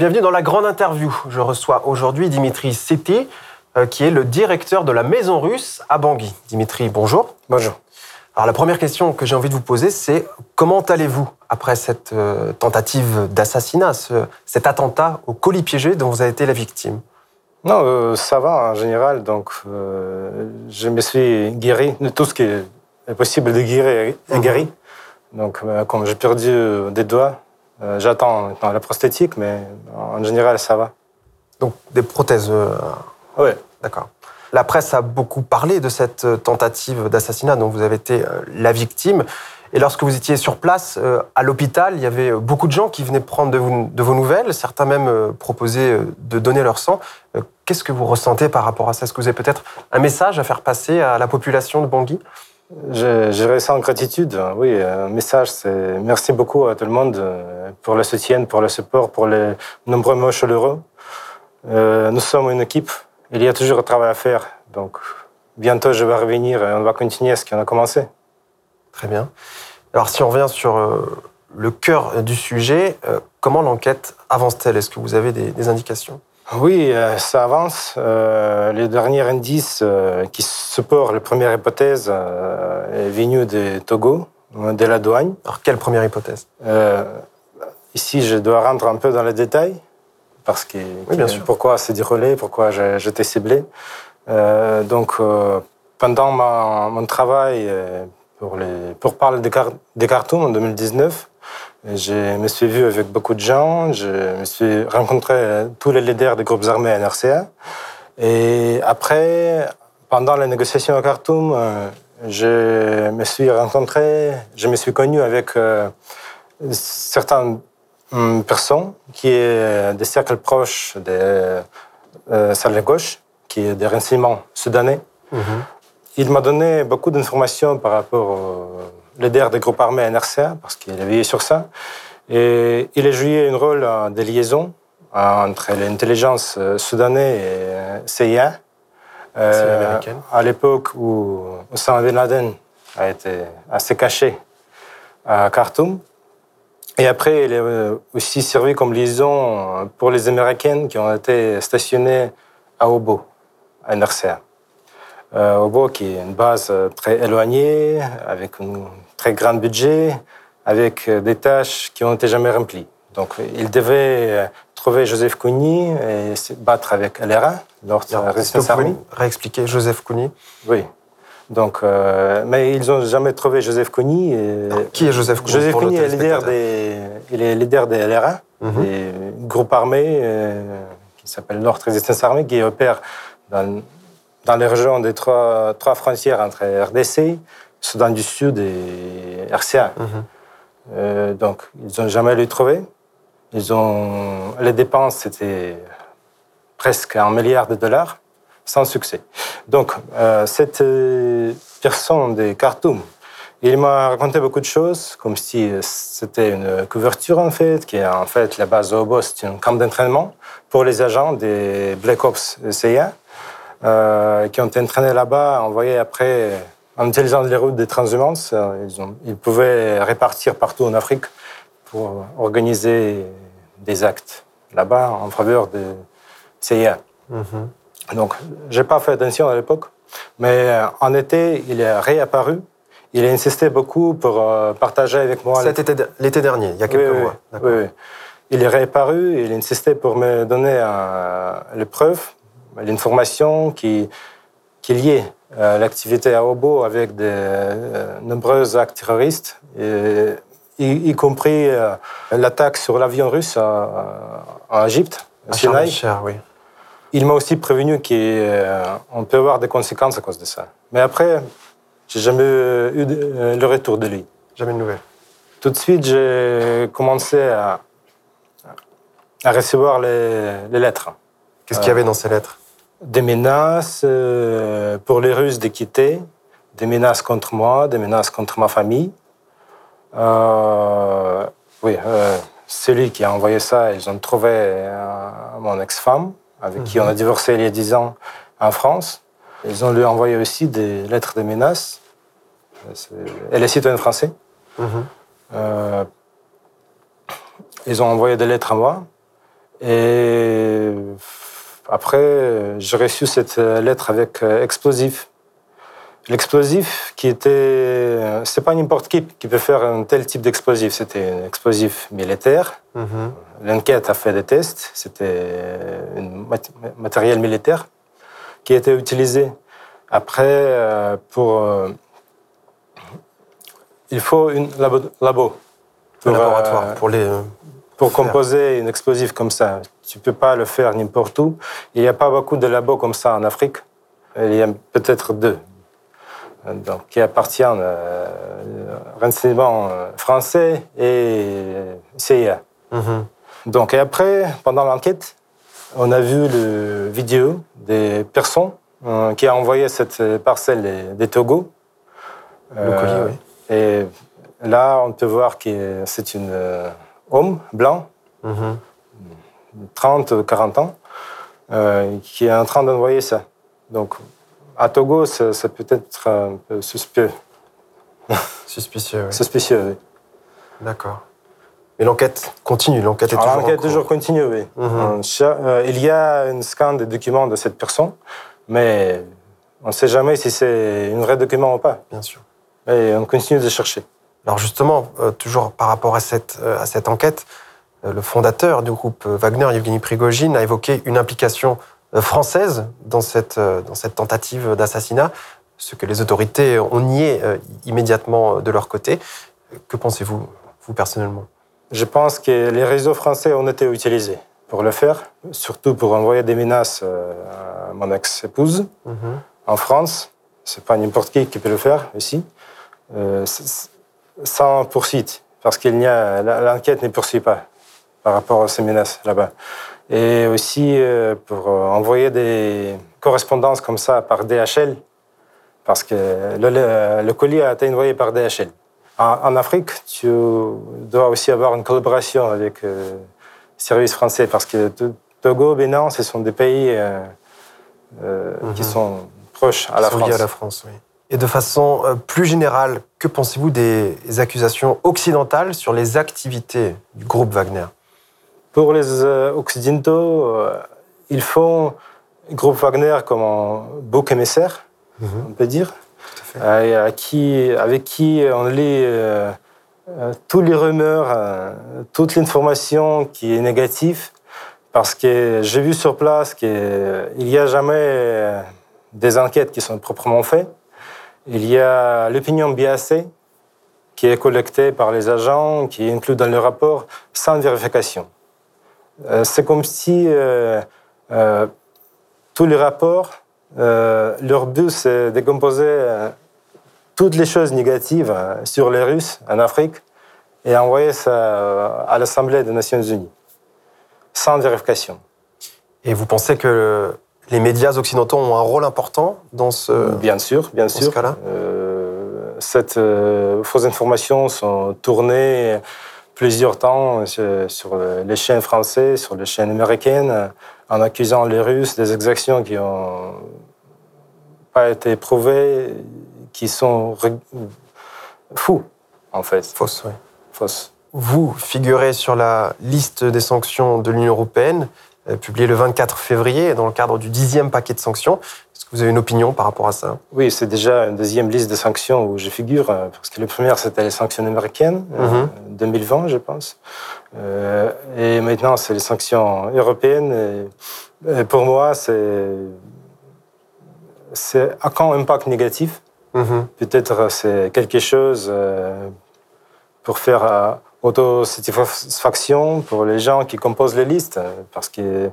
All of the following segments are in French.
Bienvenue dans la grande interview. Je reçois aujourd'hui Dimitri Seti, euh, qui est le directeur de la Maison Russe à Bangui. Dimitri, bonjour. Bonjour. Alors la première question que j'ai envie de vous poser, c'est comment allez-vous après cette euh, tentative d'assassinat, cet attentat au colis piégé dont vous avez été la victime? Non, euh, ça va en général. Donc, je me suis guéri de tout ce qui est possible de guérir mhm. guéri. Donc, comme j'ai perdu des doigts, j'attends la prosthétique, mais en général, ça va. Donc, des prothèses Oui. D'accord. La presse a beaucoup parlé de cette euh, tentative d'assassinat dont vous avez été euh, la victime. Et lorsque vous étiez sur place, euh, à l'hôpital, il y avait beaucoup de gens qui venaient prendre de, vos nouvelles, certains même proposaient de donner leur sang. Qu'est-ce que vous ressentez par rapport à ça? Est-ce que vous avez peut-être un message à faire passer à la population de Bangui? Je, ressens gratitude, oui. Un message, c'est merci beaucoup à tout le monde pour le soutien, pour le support, pour les nombreux mots chaleureux. nous sommes une équipe il y a toujours un travail à faire. Donc, bientôt, je vais revenir et on va continuer ce qu'on a commencé. Très bien. Alors, si on revient sur euh, le cœur du sujet, euh, comment l'enquête avance-t-elle? Est-ce que vous avez des, indications? Oui, euh, ça avance. les derniers indices qui supportent la première hypothèse est venu de Togo, de la douane. Alors, quelle première hypothèse? Ici, je dois rentrer un peu dans les détails parce que pourquoi c'est déroulé, pourquoi j'étais ciblé. Euh, donc, euh, pendant mon travail euh, pour, les, pour parler des, des cartoons en 2019, je me suis vu avec beaucoup de gens, je me suis rencontré tous les leaders des groupes armés NRCA. Et après, pendant les négociations à Khartoum, je me suis rencontré, je me suis connu avec certains une personne qui est des cercles proches de euh, gauche, qui est des renseignements soudanais. Mhm. Il m'a donné beaucoup d'informations par rapport au leader des groupes armés NRCA, parce qu'il a veillé sur ça. Et il a joué un rôle de liaison entre l'intelligence soudanaise et CIA. Euh, à l'époque où Osama Bin Laden a été assez caché à Khartoum. Et après, elle est euh, aussi servi comme liaison pour les Américaines qui ont été stationnées à Obo, à NRCA. Euh, Obo, qui est une base euh, très éloignée, avec un très grand budget, avec des tâches qui n'ont été jamais remplies. Donc, il devait trouver Joseph Kony et se battre avec LRA, leur responsable. Réexpliquer Joseph Kony Oui. Donc, euh, mais ils n'ont jamais trouvé Joseph Kony. Qui est Joseph Kony Joseph Kony est leader des, il est leader des LRA, mhm. des groupes armés euh, qui s'appelle North Resistance Army, qui opère dans, dans les régions des trois, trois frontières entre RDC, Soudan du Sud et RCA. Mhm. Euh, donc, ils n'ont jamais le trouvé. Ils ont, les dépenses, c'était presque un milliard de dollars sans succès. Donc, euh, cette euh, personne de Khartoum, il m'a raconté beaucoup de choses, comme si c'était une couverture en fait, qui est en fait la base Obo, c'est un camp d'entraînement pour les agents des Black Ops CIA, euh, qui ont été entraînés là-bas, envoyés après, en utilisant les routes des transhumances, ils, pouvaient répartir partout en Afrique pour organiser des actes là-bas en faveur de CIA. Donc, j'ai pas fait attention à l'époque, mais euh, en été, il est réapparu. Il a insisté beaucoup pour euh, partager avec moi. C'était l'été dernier, il y a quelques mois. Oui, oui, Il est réapparu, il insistait pour me donner euh, les preuves, l'information qui, qui liait l'activité à Obo avec de nombreux actes terroristes, y, compris l'attaque sur l'avion russe en Égypte, à Sinaï. oui. Il m'a aussi prévenu qu'on euh, peut avoir des conséquences à cause de ça. Mais après, j'ai jamais eu euh, le retour de lui. Jamais de nouvelles. Tout de suite, j'ai commencé à, à, recevoir les, lettres. Qu'est-ce qu'il y avait dans ces lettres? Des menaces euh, pour les Russes de quitter, des menaces contre moi, des menaces contre ma famille. Oui, celui qui a envoyé ça, ils ont trouvé mon ex-femme avec qui on a divorcé il y a 10 ans en France. Ils ont lui envoyé aussi des lettres de menaces. Elle est citoyenne française. Mhm. Euh, ils ont envoyé des lettres à moi. Et après, j'ai reçu cette lettre avec explosif. L'explosif qui était, c'est pas n'importe qui qui peut faire un tel type d'explosif. C'était un explosif militaire. Mhm. L'enquête a fait des tests. C'était un matériel militaire qui été utilisé. Après, euh, pour, euh, il faut une labo. labo pour, un laboratoire euh, pour les. Pour composer une explosif comme ça, tu peux pas le faire n'importe où. Il n'y a pas beaucoup de labos comme ça en Afrique. Il y a peut-être deux, donc, qui appartiennent euh, renseignement français et CIA. Mhm. Donc, et après, pendant l'enquête, on a vu le vidéo des personnes euh, qui a envoyé cette parcelle des, Togo. Euh, oui. Et là, on peut voir que c'est un euh, homme blanc, 30, 40 ans, qui est en train d'envoyer ça. Donc, à Togo, ça, peut être un peu suspect. Suspicieux, oui. Suspicieux, oui. D'accord. Mais l'enquête continue, l'enquête est toujours L'enquête toujours continue, oui. Mhm. Euh, il y a un scan des documents de cette personne, mais on ne sait jamais si c'est un vrai document ou pas. Bien sûr. Et on continue de chercher. Alors justement, euh, toujours par rapport à cette, euh, à cette enquête, le fondateur du groupe Wagner, Yevgeny Prigogine, a évoqué une implication française dans cette, dans cette tentative d'assassinat, ce que les autorités ont nié immédiatement de leur côté. Que pensez-vous, vous personnellement? Je pense que les réseaux français ont été utilisés pour le faire, surtout pour envoyer des menaces euh, à mon ex-épouse mhm. en France. C'est pas n'importe qui qui peut le faire ici, euh, sans poursuite, parce qu'il n'y a l'enquête ne poursuit pas par rapport à ces menaces là-bas. Et aussi euh, pour envoyer des correspondances comme ça par DHL, parce que le, le colis a été envoyé par DHL. En, Afrique, tu dois aussi avoir une collaboration avec euh, les services français parce que Togo, Bénin, ce sont des pays euh, euh, qui mhm. sont proches à la France. à la France, oui. Et de façon plus générale, que pensez-vous des accusations occidentales sur les activités du groupe Wagner? Pour les Occidentaux, ils font le groupe Wagner comme un bouc émissaire, mhm. on peut dire. Euh, à qui, avec qui on lit euh, euh, tous les rumeurs, toute l'information qui est négative, parce que j'ai vu sur place qu'il n'y a jamais des enquêtes qui sont proprement faites. Il y a l'opinion biaisée qui est collectée par les agents, qui est inclue dans le rapport sans vérification. C'est comme si tous les rapports, leur but, c'est de composer toutes les choses négatives euh, sur les Russes en Afrique et envoyer ça euh, à l'Assemblée des Nations Unies, sans vérification. Et vous pensez que les médias occidentaux ont un rôle important dans ce Bien sûr, bien sûr. cas-là? Euh, Cette euh, fausses informations sont tournées plusieurs temps sur les chaînes françaises, sur les chaînes américaines, en accusant les Russes des exactions qui n'ont pas été prouvées qui sont fous, en fait. Fausses, oui. Fausses. Vous figurez sur la liste des sanctions de l'Union européenne, euh, publiée le 24 février, dans le cadre du dixième paquet de sanctions. Est-ce que vous avez une opinion par rapport à ça? Oui, c'est déjà une deuxième liste de sanctions où je figure, euh, parce que la première, c'était les sanctions américaines, en 2020, je pense. Euh, et maintenant, c'est les sanctions européennes. Et pour moi, c'est c'est à quand impact négatif? Mhm. Peut-être c'est quelque chose pour faire autosatisfaction pour les gens qui composent les listes, parce que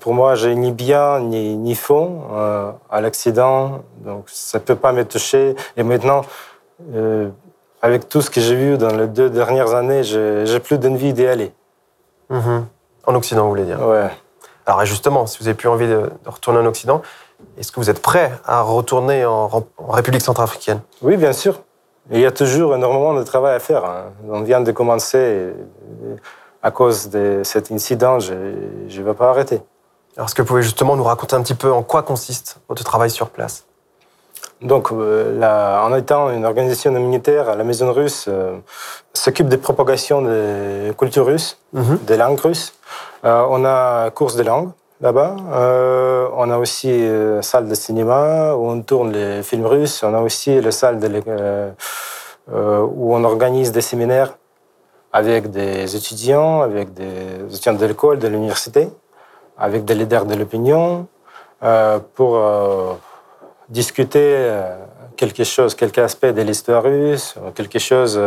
pour moi, j'ai ni bien ni, ni fond à l'accident, donc ça ne peut pas me toucher. Et maintenant, avec tout ce que j'ai vu dans les deux dernières années, j'ai plus d'envie d'y aller. Mhm. En Occident, vous voulez dire? Ouais. Alors justement, si vous n'avez plus envie de, retourner en Occident, est-ce que vous êtes prêt à retourner en, République centrafricaine? Oui, bien sûr. Il y a toujours énormément de travail à faire. Hein. On vient de commencer. à cause de cet incident, je ne vais pas arrêter. Alors, est-ce que vous pouvez justement nous raconter un petit peu en quoi consiste votre travail sur place? Donc, euh, en étant une organisation humanitaire, la Maison russe euh, s'occupe des propagations des cultures russes, mhm. des langues russes. on a course de langue là-bas. on a aussi une salle de cinéma où on tourne les films russes. On a aussi la salle où on organise des séminaires avec des étudiants, avec des étudiants de l'école, de l'université, avec des leaders de l'opinion, euh, pour euh, discuter euh, quelque chose, quelque aspect de l'histoire russe, quelque chose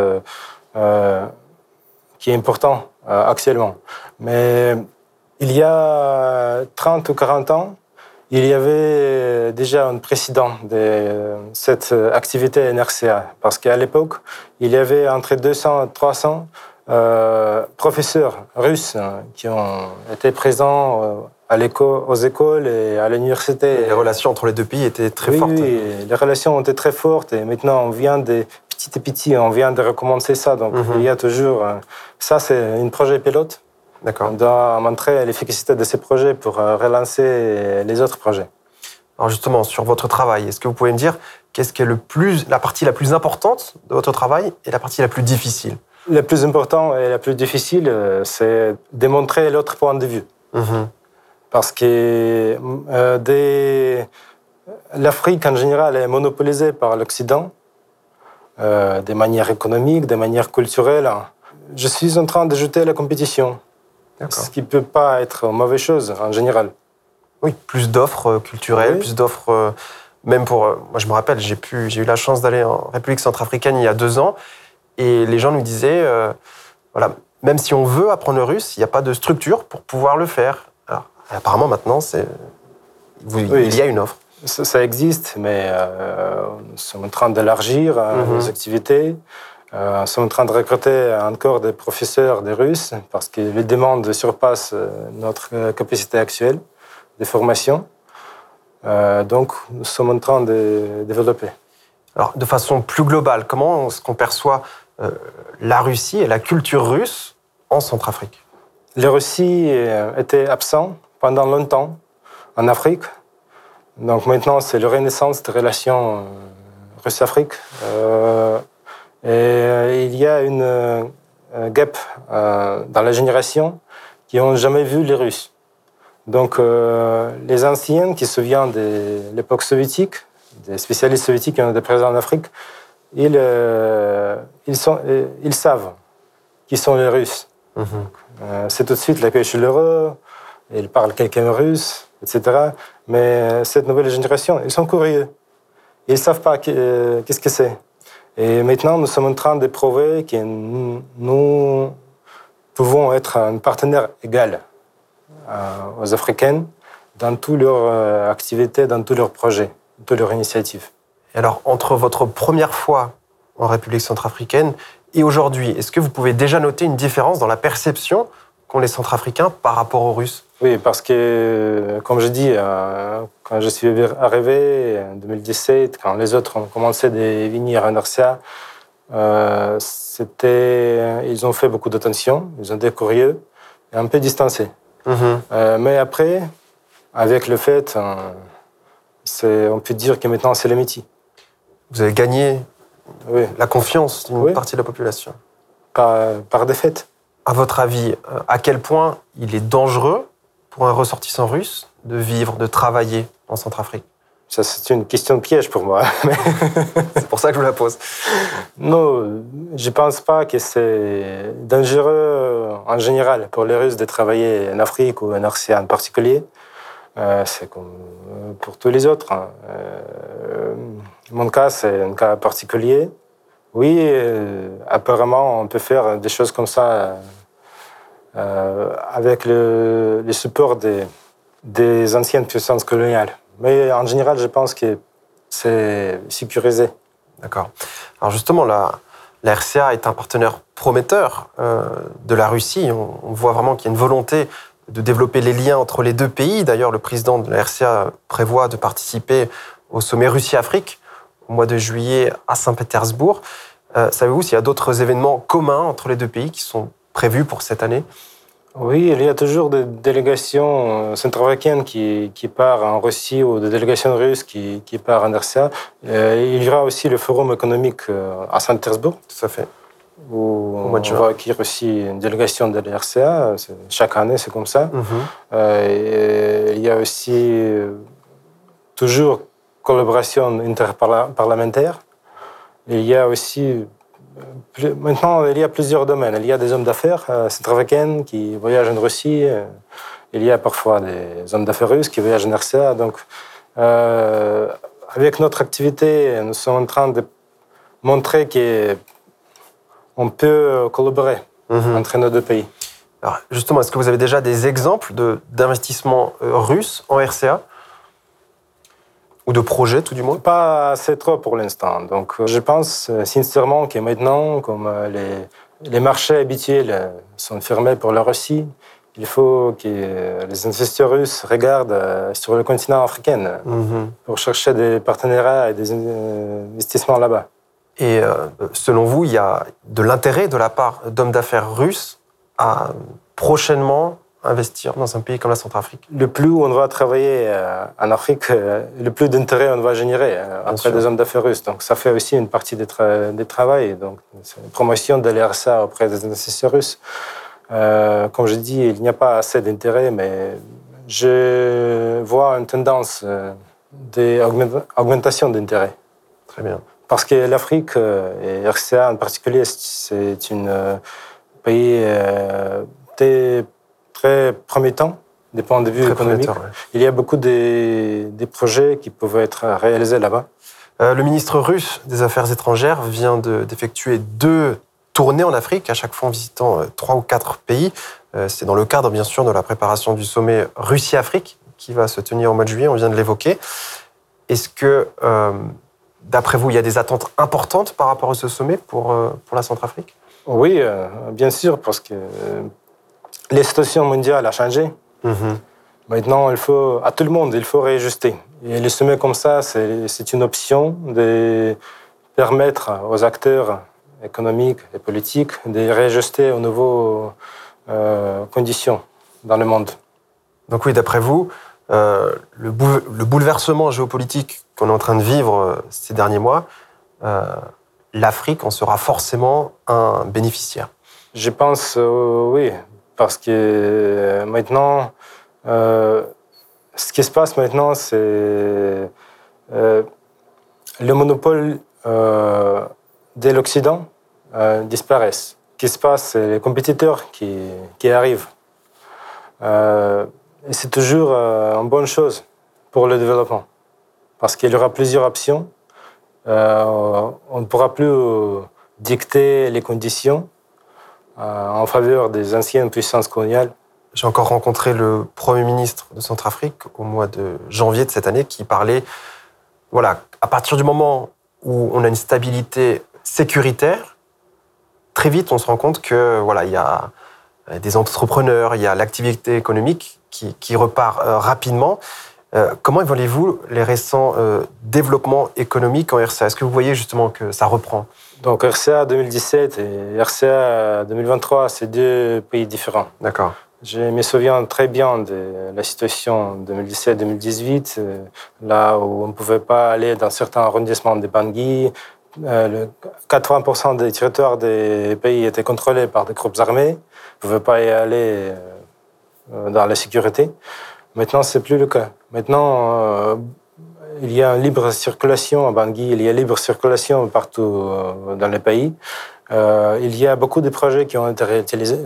qui est important actuellement. Mais il y a 30 ou 40 ans, il y avait déjà un précédent de cette activité NRCA, parce qu'à l'époque, il y avait entre 200 et 300 euh, professeurs russes hein, qui ont été présents euh, à aux écoles et à l'université. Les relations entre les deux pays étaient très fortes. Oui, les relations ont été très fortes et maintenant on vient de petit à petit, on vient de recommencer ça. Donc mhm. il y a toujours. Euh, ça, c'est un projet pilote. On doit montrer l'efficacité de ces projets pour relancer les autres projets. Alors justement, sur votre travail, est-ce que vous pouvez me dire qu'est-ce qui est le plus, la partie la plus importante de votre travail et la partie la plus difficile? Le plus important et le plus difficile, euh, c'est démontrer l'autre point de vue. Mhm. Parce que euh, l'Afrique en général est monopolisée par l'Occident, euh, de manière économique, de manière culturelle. Je suis en train d'ajouter la compétition, ce qui ne peut pas être une mauvaise chose en général. Oui, plus d'offres culturelles, plus d'offres, même pour... Moi, je me rappelle, j'ai eu la chance d'aller en République centrafricaine il y a deux ans. Et les gens nous disaient, euh, voilà, même si on veut apprendre le russe, il n'y a pas de structure pour pouvoir le faire. Alors, apparemment, maintenant, il y a une offre. Ça, existe, mais euh, nous sommes en train d'élargir euh, mhm. nos activités. Nous sommes en train de recruter encore des professeurs de russe parce que les demandes surpassent notre capacité actuelle de formation. donc, nous sommes en train de développer. Alors, de façon plus globale, comment est-ce qu'on perçoit euh, la Russie et la culture russe en Centrafrique? La Russie euh, était absente pendant longtemps en Afrique. Donc maintenant, c'est la renaissance des relations euh, Russe-Afrique. Et il y a une gap dans la génération qui n'ont jamais vu les Russes. Donc les anciens qui se souviennent de l'époque soviétique, des spécialistes soviétiques qui ont été présents en Afrique, ils, euh, ils, sont, euh, ils savent qui sont les Russes. Mhm. Euh, c'est tout de suite l'accueil chaleureux, ils parlent quelqu'un russe, etc. Mais cette nouvelle génération, ils sont curieux. Ils ne savent pas qu'est-ce que c'est. Et maintenant, nous sommes en train de prouver que nous pouvons être un partenaire égal aux Africains dans toutes leurs activités, dans tous leurs projets, toutes leurs initiatives. Alors, entre votre première fois en République centrafricaine et aujourd'hui, est-ce que vous pouvez déjà noter une différence dans la perception qu'ont les Centrafricains par rapport aux Russes Oui, parce que, comme je dis, euh, quand je suis arrivé en 2017, quand les autres ont commencé à venir à Narcia, euh, ils ont fait beaucoup d'attention, ils ont été curieux et un peu distancés. Mhm. Euh, mais après, avec le fait, on peut dire que maintenant c'est l'amitié. Vous avez gagné la confiance d'une partie de la population. Par, par défaite. À votre avis, euh, à quel point il est dangereux pour un ressortissant russe de vivre, de travailler en Centrafrique? Ça, c'est une question de piège pour moi. c'est pour ça que je vous la pose. Non, je ne pense pas que c'est dangereux en général pour les Russes de travailler en Afrique ou en Asie en particulier. Euh, c'est comme pour tous les autres. Hein. Euh, mon cas, c'est un cas particulier. Oui, euh, apparemment, on peut faire des choses comme ça euh, avec le, support des, des, anciennes puissances coloniales. Mais en général, je pense que c'est sécurisé. D'accord. Alors justement, la, RCA est un partenaire prometteur euh, de la Russie. On, on voit vraiment qu'il y a une volonté de développer les liens entre les deux pays. D'ailleurs, le président de la RCA prévoit de participer au sommet Russie-Afrique au mois de juillet à Saint-Pétersbourg. Euh, savez-vous s'il y a d'autres événements communs entre les deux pays qui sont prévus pour cette année? Oui, il y a toujours des délégations euh, centrafricaines qui, qui partent en Russie ou des délégations russes qui, qui partent en RCA. Euh, il y aura aussi le forum économique à Saint-Pétersbourg. Tout à fait. où on va acquérir aussi une délégation de l'RCA. Chaque année, c'est comme ça. Mhm. Euh, il y a aussi toujours collaboration interparlementaire. Il y a aussi maintenant il y a plusieurs domaines. Il y a des hommes d'affaires centrafricains qui voyagent en Russie. Il y a parfois des hommes d'affaires russes qui voyagent en RCA. Donc, avec notre activité, nous sommes en train de montrer qu'on peut collaborer mhm. entre nos deux pays. Alors justement, est-ce que vous avez déjà des exemples d'investissements euh, russes en RCA ou de projets, tout du moins Pas assez trop pour l'instant. Donc, euh, je pense euh, sincèrement que maintenant, comme les, les marchés habituels sont fermés pour la Russie, il faut que les investisseurs russes regardent sur le continent africain mhm. pour chercher des partenariats et des investissements là-bas. Et euh, selon vous, il y a de l'intérêt de la part d'hommes d'affaires russes à prochainement investir dans un pays comme la Centrafrique Le plus on va travailler euh, en Afrique, euh, le plus d'intérêt on va générer après des hommes d'affaires russes. Donc ça fait aussi une partie des, travail. Donc c'est une promotion de l'ERSA auprès des investisseurs russes. comme je dis, il n'y a pas assez d'intérêt, mais je vois une tendance d'augmentation d'intérêt. Très bien. Parce que l'Afrique, euh, et RCA en particulier, c'est un euh, pays euh, très promettant des points de vue économiques. Il y a beaucoup de, projets qui peuvent être réalisés là-bas. le ministre russe des Affaires étrangères vient d'effectuer deux tournées en Afrique, à chaque fois en visitant trois ou quatre pays. C'est dans le cadre, bien sûr, de la préparation du sommet Russie-Afrique qui va se tenir au mois de juillet, on vient de l'évoquer. Est-ce que D'après vous, il y a des attentes importantes par rapport à ce sommet pour, euh, pour la Centrafrique? Oui, euh, bien sûr, parce que euh, la situation mondiale a changé. Mhm. Maintenant, il faut, à tout le monde, il faut réajuster. Et les sommets comme ça, c'est une option de permettre aux acteurs économiques et politiques de réajuster aux nouvelles conditions dans le monde. Donc oui, d'après vous, le, le, bouleversement géopolitique qu'on est en train de vivre euh, ces derniers mois, euh, l'Afrique en sera forcément un bénéficiaire. Je pense euh, oui, parce que maintenant, ce qui se passe maintenant, c'est le monopole de l'Occident disparaît. Ce qui se passe, c'est les compétiteurs qui, qui arrivent. et c'est toujours une bonne chose pour le développement parce qu'il y aura plusieurs options. Euh, on ne pourra plus euh, dicter les conditions euh, en faveur des anciennes puissances coloniales. J'ai encore rencontré le Premier ministre de Centrafrique au mois de janvier de cette année qui parlait, voilà, à partir du moment où on a une stabilité sécuritaire, très vite on se rend compte que voilà, il y a des entrepreneurs, il y a l'activité économique qui, repart rapidement. Euh, comment évaluez-vous les récents euh, développements économiques en RCA Est-ce que vous voyez justement que ça reprend? Donc RCA 2017 et RCA 2023, c'est deux pays différents. D'accord. Je me souviens très bien de la situation 2017-2018, euh, là où on ne pouvait pas aller dans certains arrondissements de Bangui. 80% des territoires des pays étaient contrôlés par des groupes armés. On ne pouvait pas y aller dans la sécurité. Maintenant, c'est plus le cas. Maintenant, euh, il y a une libre circulation à Bangui, il y a libre circulation partout euh, dans le pays. Euh, il y a beaucoup de projets qui ont été réalisés,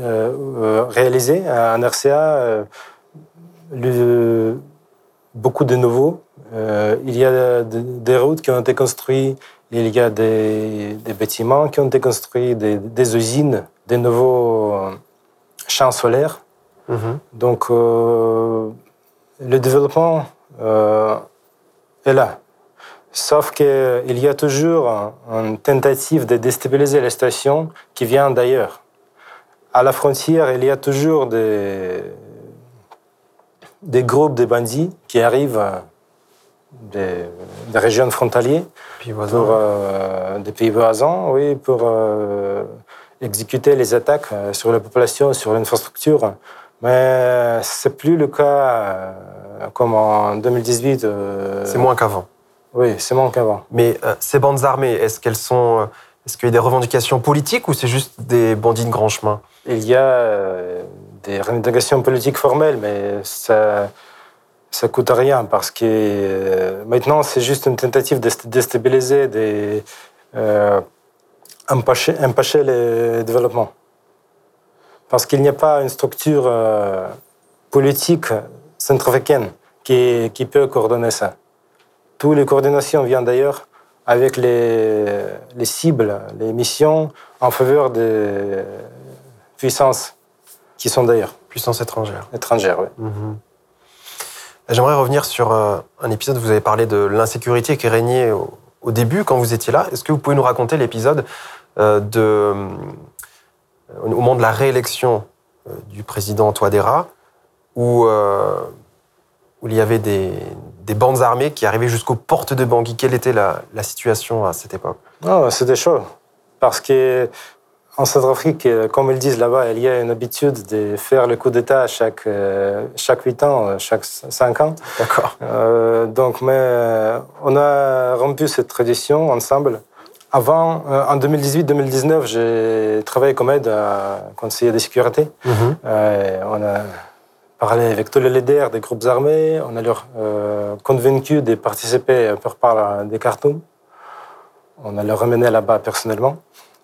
réalisés en RCA, beaucoup de nouveaux. il y a des routes qui ont été construites, il y a des, bâtiments qui ont été construits, des, usines, des nouveaux champs solaires. Mm-hmm. Donc, le développement euh, est là. Sauf qu'il y a toujours une tentative de déstabiliser les stations qui vient d'ailleurs. À la frontière, il y a toujours des, des groupes de bandits qui arrivent des, régions frontalières, pour, euh, des pays voisins, oui, pour euh, exécuter les attaques sur la population, sur l'infrastructure. Mais c'est plus le cas euh, comme en 2018. Euh, c'est moins qu'avant. Oui, c'est moins qu'avant. Mais euh, ces bandes armées, est-ce qu'elles sont Est-ce qu'il y a des revendications politiques ou c'est juste des bandits de grand chemin? Il y a des revendications politiques formelles, mais ça ça coûte rien parce que euh, maintenant c'est juste une tentative de déstabiliser, de euh, empêcher, empêcher le développement. Parce qu'il n'y a pas une structure euh, politique centrafricaine qui, qui peut coordonner ça. Toutes les coordinations viennent d'ailleurs avec les, les, cibles, les missions en faveur des puissances qui sont d'ailleurs. Puissances étrangères. Étrangères, oui. Mhm. J'aimerais revenir sur euh, un épisode où vous avez parlé de l'insécurité qui régnait au, début, quand vous étiez là. Est-ce que vous pouvez nous raconter l'épisode euh, de, au moment de la réélection du président Touadéra, où, où il y avait des, bandes armées qui arrivaient jusqu'aux portes de Bangui Quelle était la, la situation à cette époque? Oh, C'était chaud. Parce que en Centrafrique, euh, comme ils disent là-bas, il y a une habitude de faire le coup d'État chaque, euh, chaque 8 ans, euh, chaque 5 ans. D'accord. donc, mais on a rompu cette tradition ensemble. Avant, en 2018-2019, j'ai travaillé comme aide à conseiller de sécurité. Mhm. on a parlé avec tous les leaders des groupes armés. On a leur convaincu de participer par par des cartons. On a leur ramené là-bas personnellement.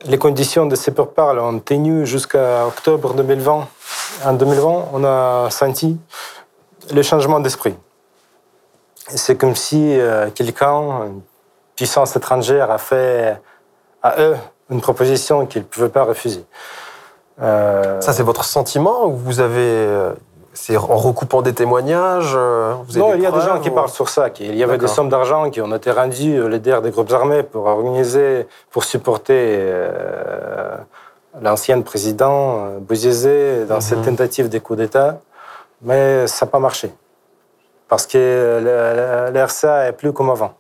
Les conditions de ces pourparlers ont tenu jusqu'à octobre 2020. En 2020, on a senti le changement d'esprit. C'est comme si euh, quelqu'un, une puissance étrangère, a fait à eux une proposition qu'ils ne pouvaient pas refuser. Euh, Ça, c'est votre sentiment ou vous avez euh, c'est en recoupant des témoignages euh, Non, il y a des gens qui parlent sur ça. Il y avait des sommes d'argent qui ont été rendues les des groupes armés pour organiser, pour supporter euh, l'ancien président Bouzizé dans cette mhm. tentative de coup d'État. Mais ça n'a pas marché. Parce que l'RCA est plus comme avant.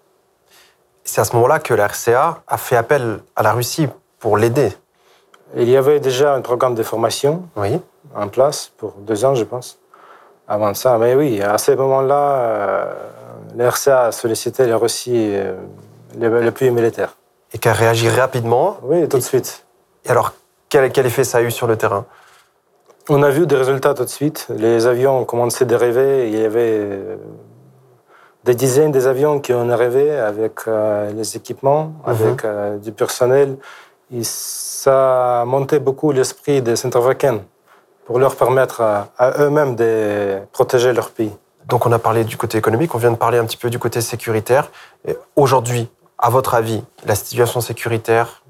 C'est à ce moment-là que l'RCA a fait appel à la Russie pour l'aider. Il y avait déjà un programme de formation oui. en place pour deux ans, je pense avant ça. Mais oui, à ce moment-là, euh, l'RCA a sollicité la Russie, euh, le, pays militaire. Et qui a réagi rapidement Oui, tout de suite. Et alors, quel, quel, effet ça a eu sur le terrain? On a vu des résultats tout de suite. Les avions ont commencé à dériver. Il y avait euh, des dizaines d'avions qui ont arrivé avec les équipements, mhm. avec du personnel. Et ça a monté beaucoup l'esprit des Centrafricains pour leur permettre à, eux-mêmes de protéger leur pays. Donc on a parlé du côté économique, on vient de parler un petit peu du côté sécuritaire. Aujourd'hui, à votre avis, la situation sécuritaire,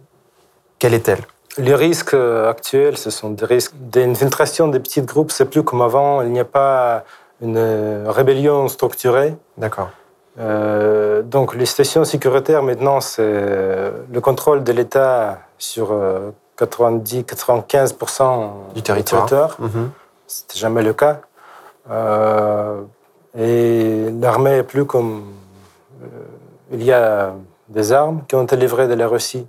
quelle est-elle? Les risques actuels, ce sont des risques d'infiltration des petits groupes. C'est plus comme avant. Il n'y a pas une rébellion structurée. D'accord. Euh, donc les situations sécuritaires maintenant, c'est le contrôle de l'État sur euh, 90-95% du territoire. Mhm. C'était jamais le cas. Euh, et l'armée est plus comme. Euh, il y a des armes qui ont été livrées de la Russie.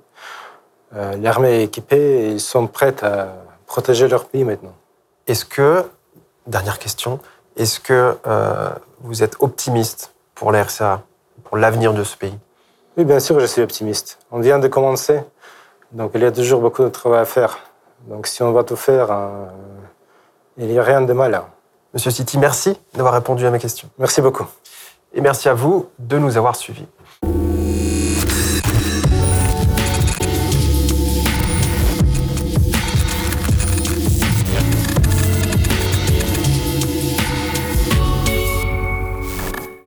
Euh, l'armée est équipée et ils sont prêts à protéger leur pays maintenant. Est-ce que, dernière question, est-ce que vous êtes optimiste pour l'RCA, pour l'avenir de ce pays? Oui, bien sûr, je suis optimiste. On vient de commencer. Donc il y a toujours beaucoup de travail à faire. Donc si on va tout faire, euh, il n'y a rien de mal. Monsieur City, merci d'avoir répondu à mes questions. Merci beaucoup. Et merci à vous de nous avoir suivis.